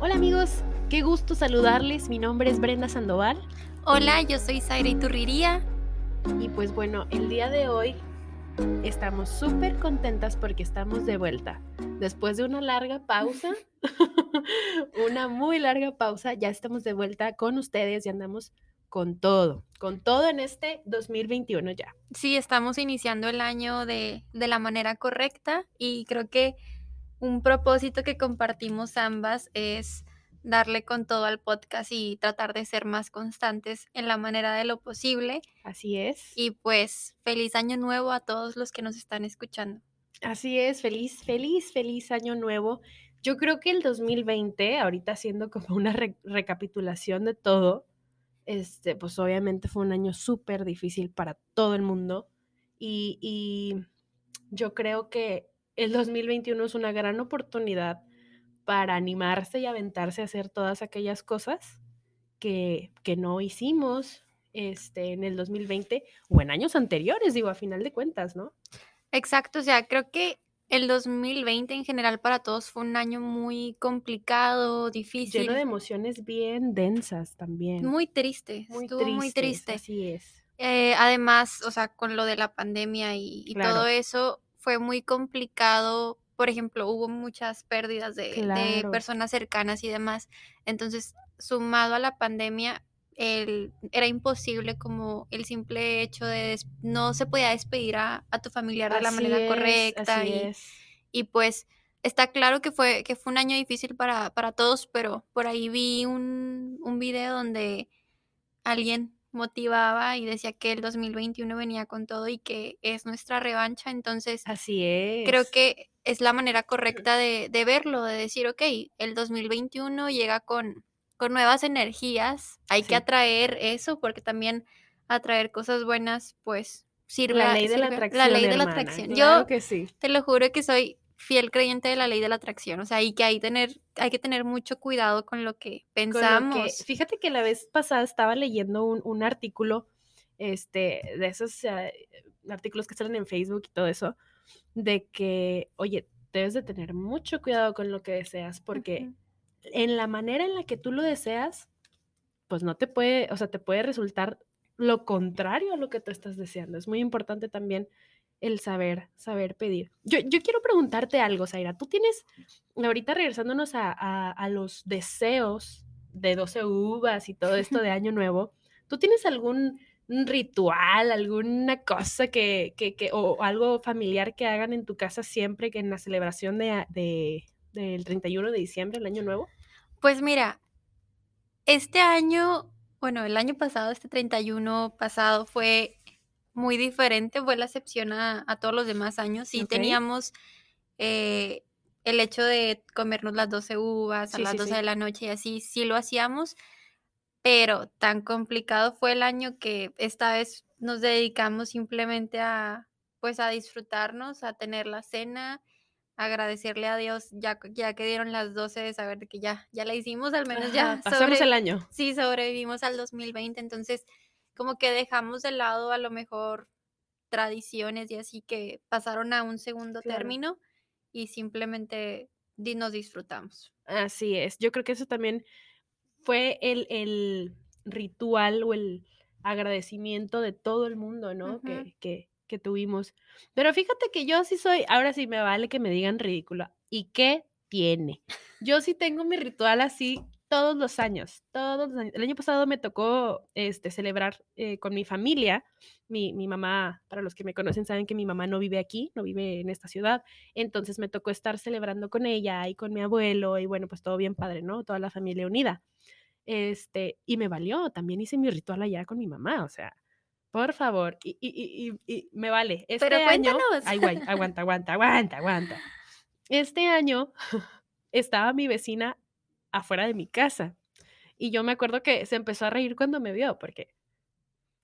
Hola amigos, qué gusto saludarles. Mi nombre es Brenda Sandoval. Hola, yo soy Zaira Iturriría. Y pues bueno, el día de hoy estamos súper contentas porque estamos de vuelta. Después de una larga pausa, una muy larga pausa, ya estamos de vuelta con ustedes y andamos con todo, con todo en este 2021 ya. Sí, estamos iniciando el año de, de la manera correcta y creo que un propósito que compartimos ambas es darle con todo al podcast y tratar de ser más constantes en la manera de lo posible. Así es. Y pues feliz año nuevo a todos los que nos están escuchando. Así es, feliz, feliz, feliz año nuevo. Yo creo que el 2020, ahorita haciendo como una recapitulación de todo, este, pues obviamente fue un año súper difícil para todo el mundo y, y yo creo que el 2021 es una gran oportunidad para animarse y aventarse a hacer todas aquellas cosas que, que no hicimos este, en el 2020 o en años anteriores, digo, a final de cuentas, ¿no? Exacto, o sea, creo que el 2020 en general para todos fue un año muy complicado, difícil. Lleno de emociones bien densas también. Muy triste, muy estuvo muy triste. Así es. Eh, además, o sea, con lo de la pandemia y, todo eso, fue muy complicado. Por ejemplo, hubo muchas pérdidas de, personas cercanas y demás. Entonces, sumado a la pandemia, el, era imposible como el simple hecho de no se podía despedir a, tu familiar de la manera correcta. y, y, pues está claro que fue, que fue un año difícil para, para todos, pero por ahí vi un, un video donde alguien motivaba y decía que el 2021 venía con todo y que es nuestra revancha. Entonces, así es. Creo que es la manera correcta de, de verlo, de decir, ok, el 2021 llega con, con nuevas energías, hay que atraer eso porque también atraer cosas buenas, pues sirve. La ley de la atracción. La ley de la atracción. Yo que sí. te lo juro que soy fiel creyente de la ley de la atracción, o sea, y que hay, tener, hay que tener mucho cuidado con lo que pensamos. fíjate que la vez pasada estaba leyendo un, artículo, este, de esos eh, artículos que salen en Facebook y todo eso, de que, oye, debes de tener mucho cuidado con lo que deseas, porque en la manera en la que tú lo deseas, pues no te puede, o sea, te puede resultar lo contrario a lo que tú estás deseando. Es muy importante también el saber, saber pedir. Yo, yo quiero preguntarte algo, Zaira. Tú tienes, ahorita regresándonos a, a, los deseos de 12 uvas y todo esto de Año Nuevo, ¿tú tienes algún ritual, alguna cosa que, que, que, o algo familiar que hagan en tu casa siempre que en la celebración de, de, del 31 de diciembre, el Año Nuevo? Pues mira, este año, bueno, el año pasado, este 31 pasado fue muy diferente, fue la excepción a, todos los demás años. Sí teníamos eh, el hecho de comernos las 12 uvas a las 12 de la noche y así, sí lo hacíamos, pero tan complicado fue el año que esta vez nos dedicamos simplemente a, pues, a disfrutarnos, a tener la cena, agradecerle a Dios ya, ya que dieron las 12 de saber que ya, ya la hicimos, al menos ya. Pasamos el año. Sí, sobrevivimos al 2020, entonces como que dejamos de lado a lo mejor tradiciones y así que pasaron a un segundo término y simplemente nos disfrutamos. Así es, yo creo que eso también fue el, ritual o el agradecimiento de todo el mundo, ¿no? que, que, que, tuvimos. Pero fíjate que yo sí soy, ahora sí me vale que me digan ridícula. ¿Y qué tiene? Yo sí tengo mi ritual así todos los años, todos los años. El año pasado me tocó este, celebrar eh, con mi familia. Mi, mi, mamá, para los que me conocen, saben que mi mamá no vive aquí, no vive en esta ciudad. Entonces me tocó estar celebrando con ella y con mi abuelo y bueno, pues todo bien padre, ¿no? Toda la familia unida. Este, y me valió, también hice mi ritual allá con mi mamá, o sea, por favor, y, y, y, y me vale. Este Pero cuéntanos. ay, guay, aguanta, aguanta, aguanta, aguanta. Este año estaba mi vecina afuera de mi casa. Y yo me acuerdo que se empezó a reír cuando me vio, porque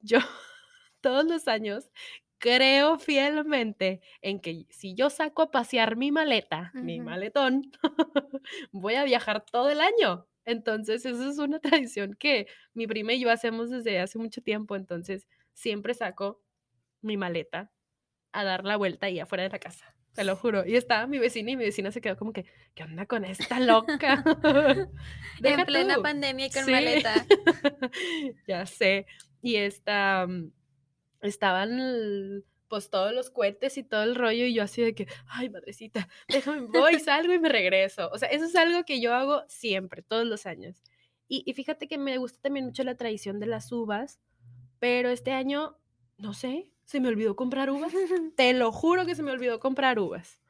yo todos los años creo fielmente en que si yo saco a pasear mi maleta, mi maletón, voy a viajar todo el año. Entonces, esa es una tradición que mi prima y yo hacemos desde hace mucho tiempo. Entonces, siempre saco mi maleta a dar la vuelta ahí afuera de la casa. Te lo juro. Y estaba mi vecina y mi vecina se quedó como que, ¿qué onda con esta loca? en plena pandemia y con maleta. ya sé. Y esta, mm, estaban pues todos los cohetes y todo el rollo y yo así de que, ay, madrecita, déjame, voy, salgo y me regreso. O sea, eso es algo que yo hago siempre, todos los años. Y, y fíjate que me gusta también mucho la tradición de las uvas, pero este año, no sé, se me olvidó comprar uvas. Te lo juro que se me olvidó comprar uvas.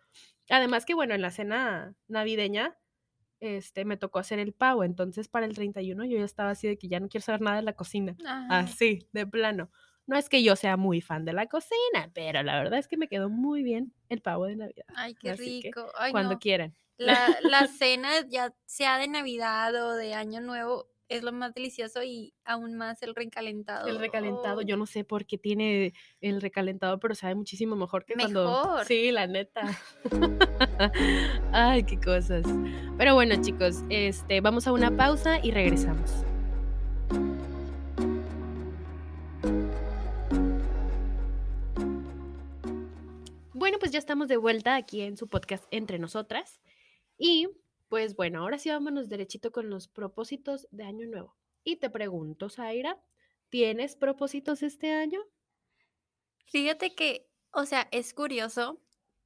Además que, bueno, en la cena navideña, este, me tocó hacer el pavo, entonces para el 31 yo ya estaba así de que ya no quiero saber nada de la cocina. Así, de plano. No es que yo sea muy fan de la cocina, pero la verdad es que me quedó muy bien el pavo de Navidad. Ay, qué rico. cuando quieran. La, la cena, ya sea de Navidad o de Año Nuevo, es lo más delicioso y aún más el recalentado. El recalentado, yo no sé por qué tiene el recalentado, pero sabe muchísimo mejor que cuando... Sí, la neta. Ay, qué cosas. Pero bueno, chicos, este, vamos a una pausa y regresamos. Bueno, pues ya estamos de vuelta aquí en su podcast Entre Nosotras. Y pues bueno, ahora sí vámonos derechito con los propósitos de Año Nuevo. Y te pregunto, Zaira, ¿tienes propósitos este año? Fíjate que, o sea, es curioso.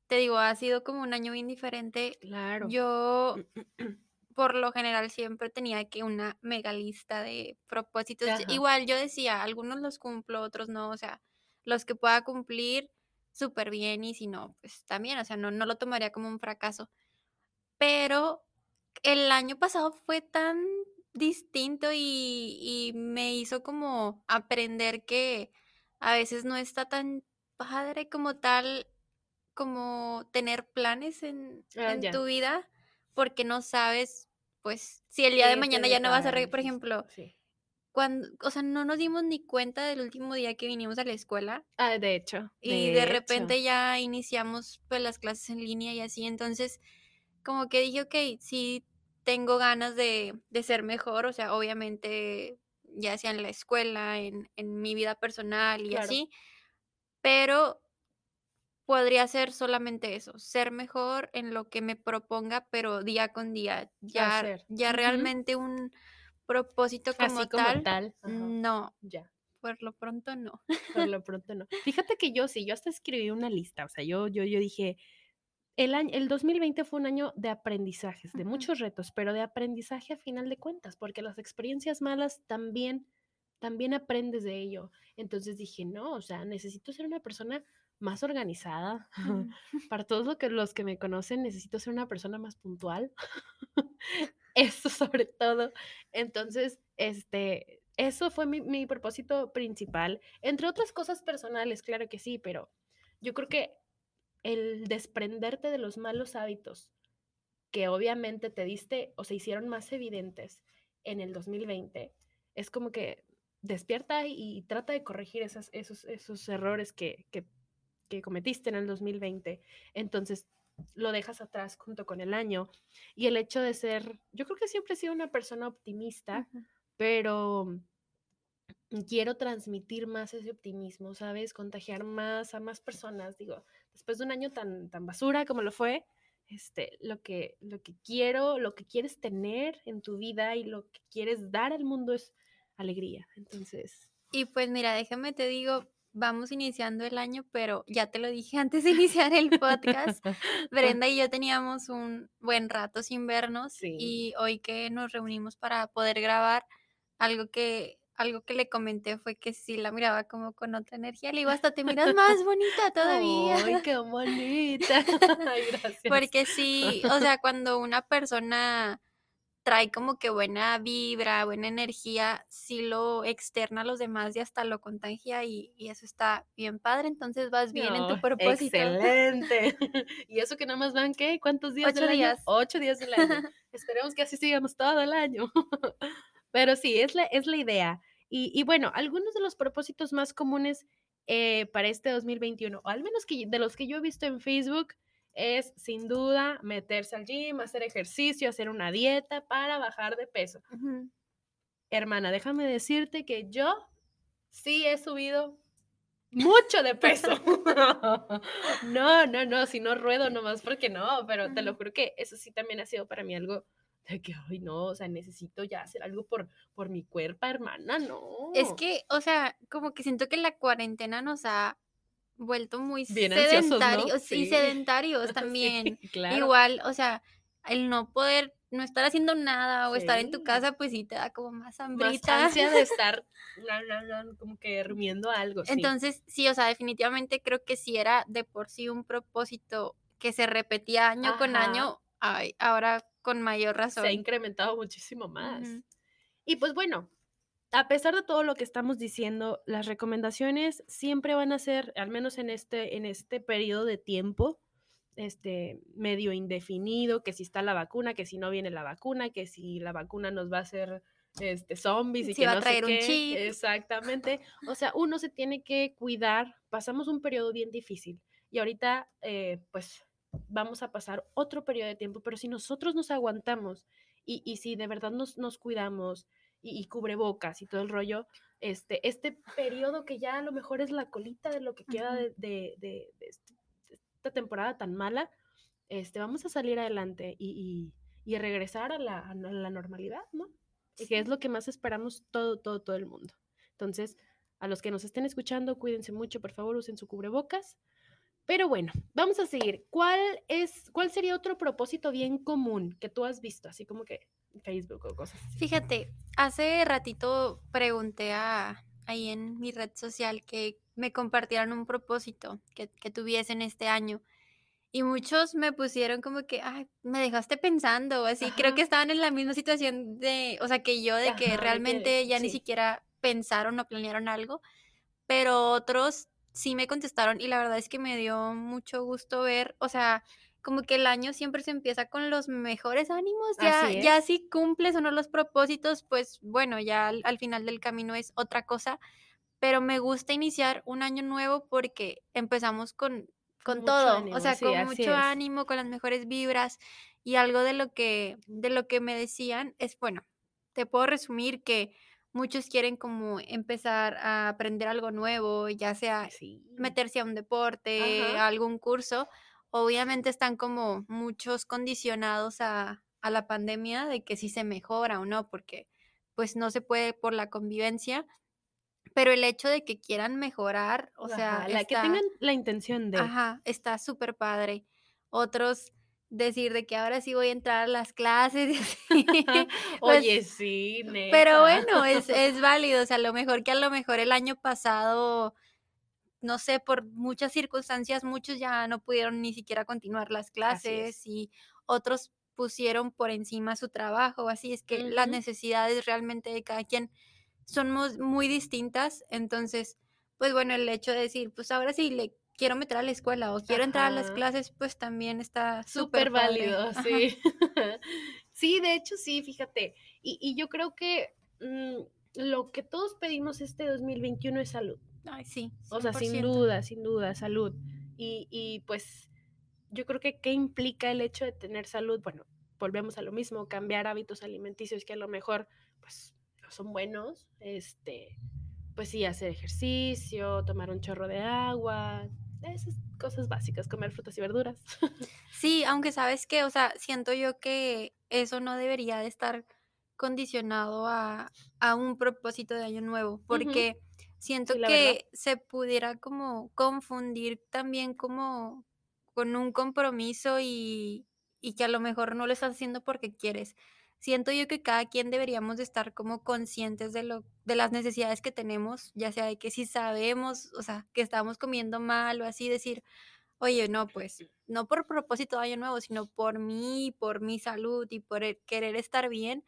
Te digo, ha sido como un año bien diferente. Claro. Yo, por lo general, siempre tenía que una mega lista de propósitos. Igual yo decía, algunos los cumplo, otros no. O sea, los que pueda cumplir, súper bien y si no, pues también, o sea, no, no lo tomaría como un fracaso. Pero el año pasado fue tan distinto y, me hizo como aprender que a veces no está tan padre como tal, como tener planes en, ah, tu vida, porque no sabes, pues, si el día de mañana ya no vas a reír, por ejemplo, cuando, o sea, no nos dimos ni cuenta del último día que vinimos a la escuela. Ah, de hecho. Y de, repente ya iniciamos pues las clases en línea y así, entonces como que dije, ok, sí tengo ganas de, ser mejor, o sea, obviamente ya sea en la escuela, en, mi vida personal y así, pero podría ser solamente eso, ser mejor en lo que me proponga, pero día con día, ya, ya realmente un propósito como, tal, no. Ya. Por lo pronto no. Por lo pronto no. Fíjate que yo sí, yo hasta escribí una lista, o sea, yo, yo, yo dije, el, año, el 2020 fue un año de aprendizajes, de muchos retos, pero de aprendizaje a final de cuentas, porque las experiencias malas también, también aprendes de ello. Entonces dije, no, o sea, necesito ser una persona más organizada. Para todos los que, los que me conocen, necesito ser una persona más puntual. Eso sobre todo. Entonces, este, eso fue mi, mi propósito principal. Entre otras cosas personales, claro que sí, pero yo creo que el desprenderte de los malos hábitos que obviamente te diste o se hicieron más evidentes en el 2020, es como que despierta y, trata de corregir esos, esos errores que, que, cometiste en el 2020. Entonces, lo dejas atrás junto con el año. Y el hecho de ser, yo creo que siempre he sido una persona optimista, pero quiero transmitir más ese optimismo, ¿sabes? Contagiar más a más personas. Digo, después de un año tan, tan basura como lo fue, este, lo que, lo que quiero, lo que quieres tener en tu vida y lo que quieres dar al mundo es alegría. Entonces. Y pues mira, déjame te digo, vamos iniciando el año, pero ya te lo dije antes de iniciar el podcast. Brenda y yo teníamos un buen rato sin vernos y hoy que nos reunimos para poder grabar, algo que algo que le comenté fue que sí la miraba como con otra energía. Le digo, hasta te miras más bonita todavía. ¡Ay, qué bonita! Ay, gracias. Porque sí, o sea, cuando una persona trae como que buena vibra, buena energía, sí lo externa a los demás y hasta lo contagia y, eso está bien padre, entonces vas bien en tu propósito. Excelente. y eso que nada más van, ¿qué? ¿Cuántos días Ocho días. Ocho días del año. Esperemos que así sigamos todo el año. Pero sí, es la, es la idea. Y, bueno, algunos de los propósitos más comunes eh, para este 2021, o al menos que, de los que yo he visto en Facebook, es sin duda meterse al gym, hacer ejercicio, hacer una dieta para bajar de peso. Hermana, déjame decirte que yo sí he subido mucho de peso. no, no, no, si no ruedo nomás porque no, pero te lo juro que eso sí también ha sido para mí algo de que, ay, no, o sea, necesito ya hacer algo por, por mi cuerpo, hermana, no. Es que, o sea, como que siento que la cuarentena nos ha vuelto muy sedentarios y sedentarios también. Igual, o sea, el no poder no estar haciendo nada o estar en tu casa, pues sí te da como más hambrita. Más de estar como que durmiendo algo. Entonces, sí, o sea, definitivamente creo que si era de por sí un propósito que se repetía año con año, ay, ahora con mayor razón. Se ha incrementado muchísimo más. Y pues bueno, a pesar de todo lo que estamos diciendo, las recomendaciones siempre van a ser, al menos en este, en este periodo de tiempo, este medio indefinido, que si está la vacuna, que si no viene la vacuna, que si la vacuna nos va a hacer este zombies y que va a traer un chip. Exactamente. O sea, uno se tiene que cuidar. Pasamos un periodo bien difícil y ahorita, eh, pues, vamos a pasar otro periodo de tiempo, pero si nosotros nos aguantamos y, y si de verdad nos, nos cuidamos y, y, cubrebocas y todo el rollo, este, este periodo que ya a lo mejor es la colita de lo que queda de, de, de, de este temporada tan mala, este, vamos a salir adelante y, y, regresar a la, a la, normalidad, ¿no? Y que es lo que más esperamos todo, todo, todo el mundo. Entonces, a los que nos estén escuchando, cuídense mucho, por favor, usen su cubrebocas. Pero bueno, vamos a seguir. ¿Cuál es, cuál sería otro propósito bien común que tú has visto, así como que Facebook o cosas así? Fíjate, hace ratito pregunté a, ahí en mi red social que me compartieran un propósito que, que tuviesen este año. Y muchos me pusieron como que, ay, me dejaste pensando, así, creo que estaban en la misma situación de, o sea, que yo, de que realmente ya ni siquiera pensaron o planearon algo, pero otros sí me contestaron y la verdad es que me dio mucho gusto ver, o sea, como que el año siempre se empieza con los mejores ánimos, ya, ya si cumples o no los propósitos, pues bueno, ya al final del camino es otra cosa, pero me gusta iniciar un año nuevo porque empezamos con, con todo, o sea, con mucho ánimo, con las mejores vibras y algo de lo que de lo que me decían es bueno, te puedo resumir que muchos quieren como empezar a aprender algo nuevo, ya sea meterse a un deporte, a algún curso. Obviamente están como muchos condicionados a, a la pandemia de que si se mejora o no, porque pues no se puede por la convivencia, pero el hecho de que quieran mejorar, o sea, la que tengan la intención de. Ajá, está súper padre. Otros decir de que ahora sí voy a entrar a las clases. Pues Oye, sí, Pero bueno, es, es válido. O sea, a lo mejor que a lo mejor el año pasado, no sé, por muchas circunstancias, muchos ya no pudieron ni siquiera continuar las clases y otros pusieron por encima su trabajo. Así es que las necesidades realmente de cada quien somos muy distintas, entonces, pues bueno, el hecho de decir, pues ahora sí le quiero meter a la escuela o quiero entrar a las clases, pues también está súper válido, sí. sí, de hecho sí, fíjate. Y, y yo creo que mm, lo que todos pedimos este 2021 es salud. Ay, sí. O sea, sin duda, sin duda, salud. Y, y pues yo creo que qué implica el hecho de tener salud, bueno, volvemos a lo mismo, cambiar hábitos alimenticios que a lo mejor, pues son buenos, este, pues sí, hacer ejercicio, tomar un chorro de agua, esas cosas básicas, comer frutas y verduras. Sí, aunque sabes que, o sea, siento yo que eso no debería de estar condicionado a, a un propósito de año nuevo, porque siento que se pudiera como confundir también como con un compromiso y, y que a lo mejor no lo estás haciendo porque quieres siento yo que cada quien deberíamos de estar como conscientes de lo de las necesidades que tenemos, ya sea de que si sabemos, o sea, que estamos comiendo mal o así decir, oye, no, pues no por propósito de año nuevo, sino por mí, por mi salud y por querer estar bien,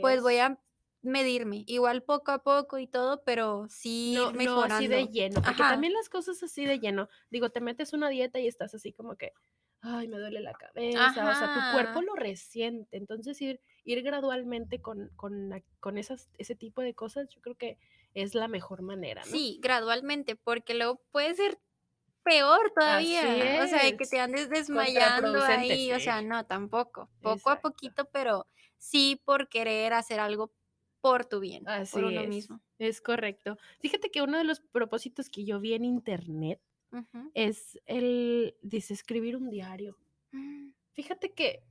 pues voy a medirme, igual poco a poco y todo, pero sí no, mejorando. No así de lleno, porque también las cosas así de lleno, digo, te metes una dieta y estás así como que, ay, me duele la cabeza, o sea, tu cuerpo lo resiente, entonces ir ir gradualmente con, con, con esas, ese tipo de cosas, yo creo que es la mejor manera, ¿no? Sí, gradualmente, porque luego puede ser peor todavía, o sea, que te andes desmayando ahí, o sea, no, tampoco, poco a poquito, pero sí por querer hacer algo por tu bien, Así por uno es, mismo. Es correcto. Fíjate que uno de los propósitos que yo vi en internet es el, dice, escribir un diario. Mm. Fíjate que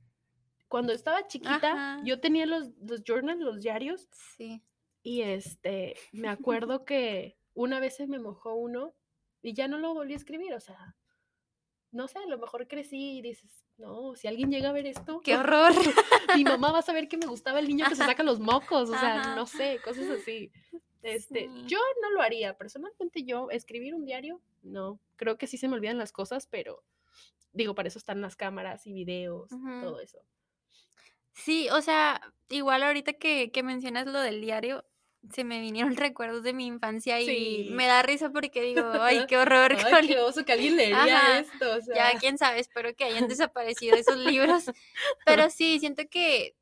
cuando estaba chiquita, yo tenía los, los journals, los diarios. Sí. Y este, me acuerdo que una vez se me mojó uno y ya no lo volví a escribir, o sea, no sé, a lo mejor crecí y dices, no, si alguien llega a ver esto. ¡Qué horror! mi mamá va a saber que me gustaba el niño que se saca los mocos, o sea, no sé, cosas así. Este, yo no lo haría, personalmente yo, escribir un diario, no, creo que sí se me olvidan las cosas, pero digo, para eso están las cámaras y videos, todo eso. Sí, o sea, igual ahorita que, que mencionas lo del diario, se me vinieron recuerdos de mi infancia y me da risa porque digo, ay, qué horror. Ay, qué oso que alguien leería esto. Ya, quién sabe, espero que hayan desaparecido esos libros. Pero sí, siento que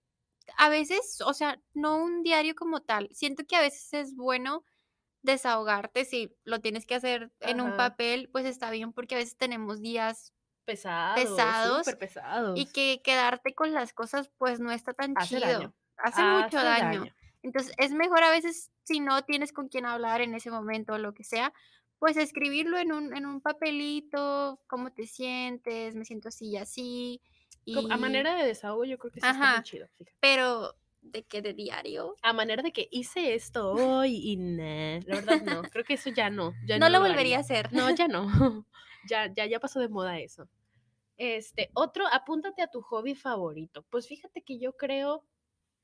a veces, o sea, no un diario como tal, siento que a veces es bueno desahogarte, si lo tienes que hacer en un papel, pues está bien porque a veces tenemos días pesados, pesados, pesados. y que quedarte con las cosas pues no está tan chido. Hace, mucho daño. Entonces, es mejor a veces, si no tienes con quién hablar en ese momento o lo que sea, pues escribirlo en un, en un papelito, cómo te sientes, me siento así y así. Y... A manera de desahogo, yo creo que sí está muy chido. Pero, ¿de qué? ¿De diario? A manera de que hice esto hoy y nah, la verdad no, creo que eso ya no. Ya no, lo volvería a hacer. No, ya no. Ya, ya, ya pasó de moda eso. Este, otro, apúntate a tu hobby favorito. Pues fíjate que yo creo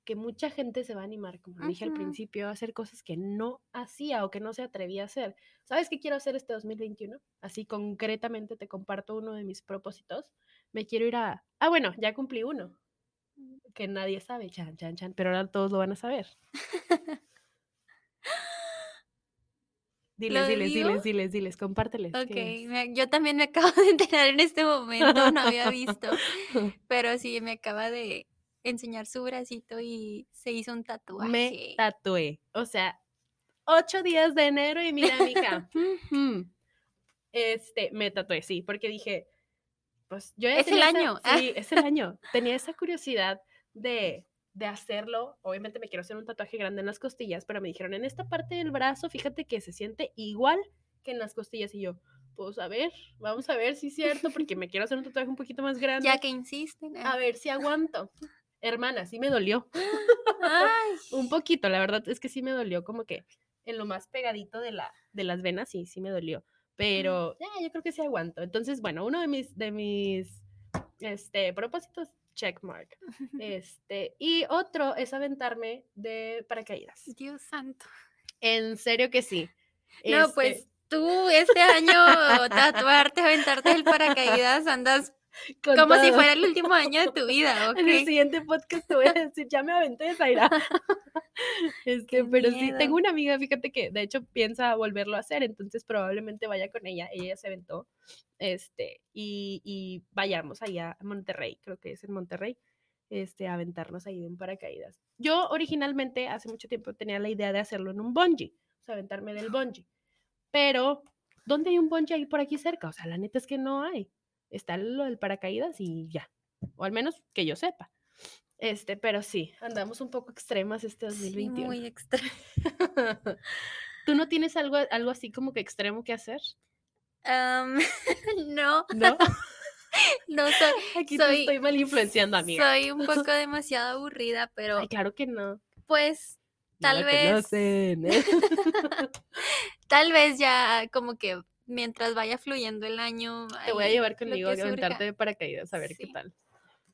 que mucha gente se va a animar, como dije al principio, a hacer cosas que no hacía o que no se atrevía a hacer. ¿Sabes qué quiero hacer este 2021? Así concretamente te comparto uno de mis propósitos. Me quiero ir a... Ah, bueno, ya cumplí uno. Que nadie sabe, chan, chan, chan, pero ahora todos lo van a saber. Diles, diles, diles, diles, diles, compárteles. Ok, yo también me acabo de enterar en este momento, no había visto, pero sí, me acaba de enseñar su bracito y se hizo un tatuaje. Me tatué. O sea, ocho días de enero y mira, mija. este, me tatué, sí, porque dije, pues yo Es el año. sí, es el año. Tenía esa curiosidad de, de hacerlo. Obviamente me quiero hacer un tatuaje grande en las costillas, pero me dijeron, en esta parte del brazo, fíjate que se siente igual que en las costillas. Y yo, pues a ver, vamos a ver si es cierto, porque me quiero hacer un tatuaje un poquito más grande. Ya que insisten. A ver si aguanto. Hermana, sí me dolió. un poquito, la verdad es que sí me dolió, como que en lo más pegadito de, la, de las venas, sí, sí me dolió. Pero ya, yo creo que sí aguanto. Entonces, bueno, uno de mis, de mis este, propósitos, checkmark. Este, y otro es aventarme de paracaídas. Dios santo. En serio que sí. No, pues este tú este año tatuarte, aventarte el paracaídas, andas como si fuera el último año de tu vida, En el siguiente podcast te voy a decir, ya me aventé Zaira. este, pero sí, tengo una amiga, fíjate que de hecho piensa volverlo a hacer, entonces probablemente vaya con ella. Ella se aventó, este, y, y vayamos allá a Monterrey, creo que es en Monterrey, este, a aventarnos ahí en paracaídas. Yo originalmente, hace mucho tiempo, tenía la idea de hacerlo en un bungee, o sea, aventarme del bungee. Pero, ¿dónde hay un bungee ahí por aquí cerca? O sea, la neta es que no hay está lo del paracaídas y ya. O al menos que yo sepa. Este, pero sí, andamos un poco extremas este 2021. muy extremo. ¿Tú no tienes algo, algo así como que extremo que hacer? no. ¿No? no soy. Aquí soy, estoy mal influenciando, amiga. Soy un poco demasiado aburrida, pero. Ay, claro que no. Pues tal vez. ¿eh? tal vez ya como que mientras vaya fluyendo el año. Te voy a llevar conmigo a aventarte de paracaídas a ver qué tal.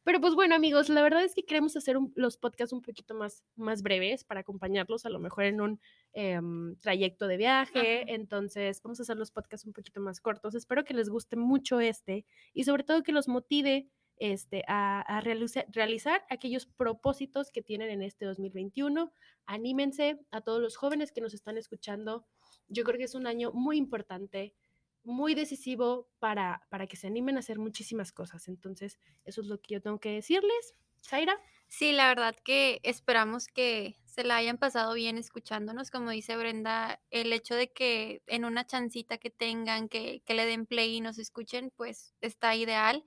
Pero pues bueno, amigos, la verdad es que queremos hacer los podcasts un poquito más, más breves para acompañarlos a lo mejor en un em, trayecto de viaje. Entonces, vamos a hacer los podcasts un poquito más cortos. Espero que les guste mucho este y sobre todo que los motive este, a, a realizar, realizar aquellos propósitos que tienen en este 2021. Anímense a todos los jóvenes que nos están escuchando. Yo creo que es un año muy importante muy decisivo para, para que se animen a hacer muchísimas cosas. Entonces, eso es lo que yo tengo que decirles. Zaira. Sí, la verdad que esperamos que se la hayan pasado bien escuchándonos. Como dice Brenda, el hecho de que en una chancita que tengan, que, que le den play y nos escuchen, pues está ideal.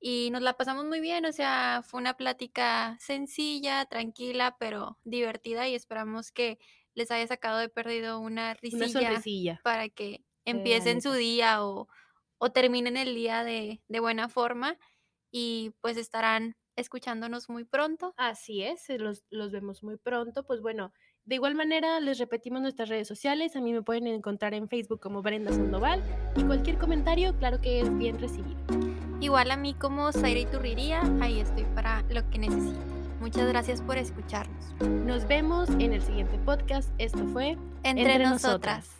y nos la pasamos muy bien, o sea, fue una plática sencilla, tranquila, pero divertida y esperamos que les haya sacado de perdido una risilla para que empiecen su día o, o, terminen el día de, de buena forma y pues estarán escuchándonos muy pronto. Así es, los, los vemos muy pronto. Pues bueno, de igual manera les repetimos nuestras redes sociales. A mí me pueden encontrar en Facebook como Brenda Sandoval y cualquier comentario, claro que es bien recibido. Igual a mí como Zaira Iturriría, ahí estoy para lo que necesiten. Muchas gracias por escucharnos. Nos vemos en el siguiente podcast. Esto fue Entre, nosotras.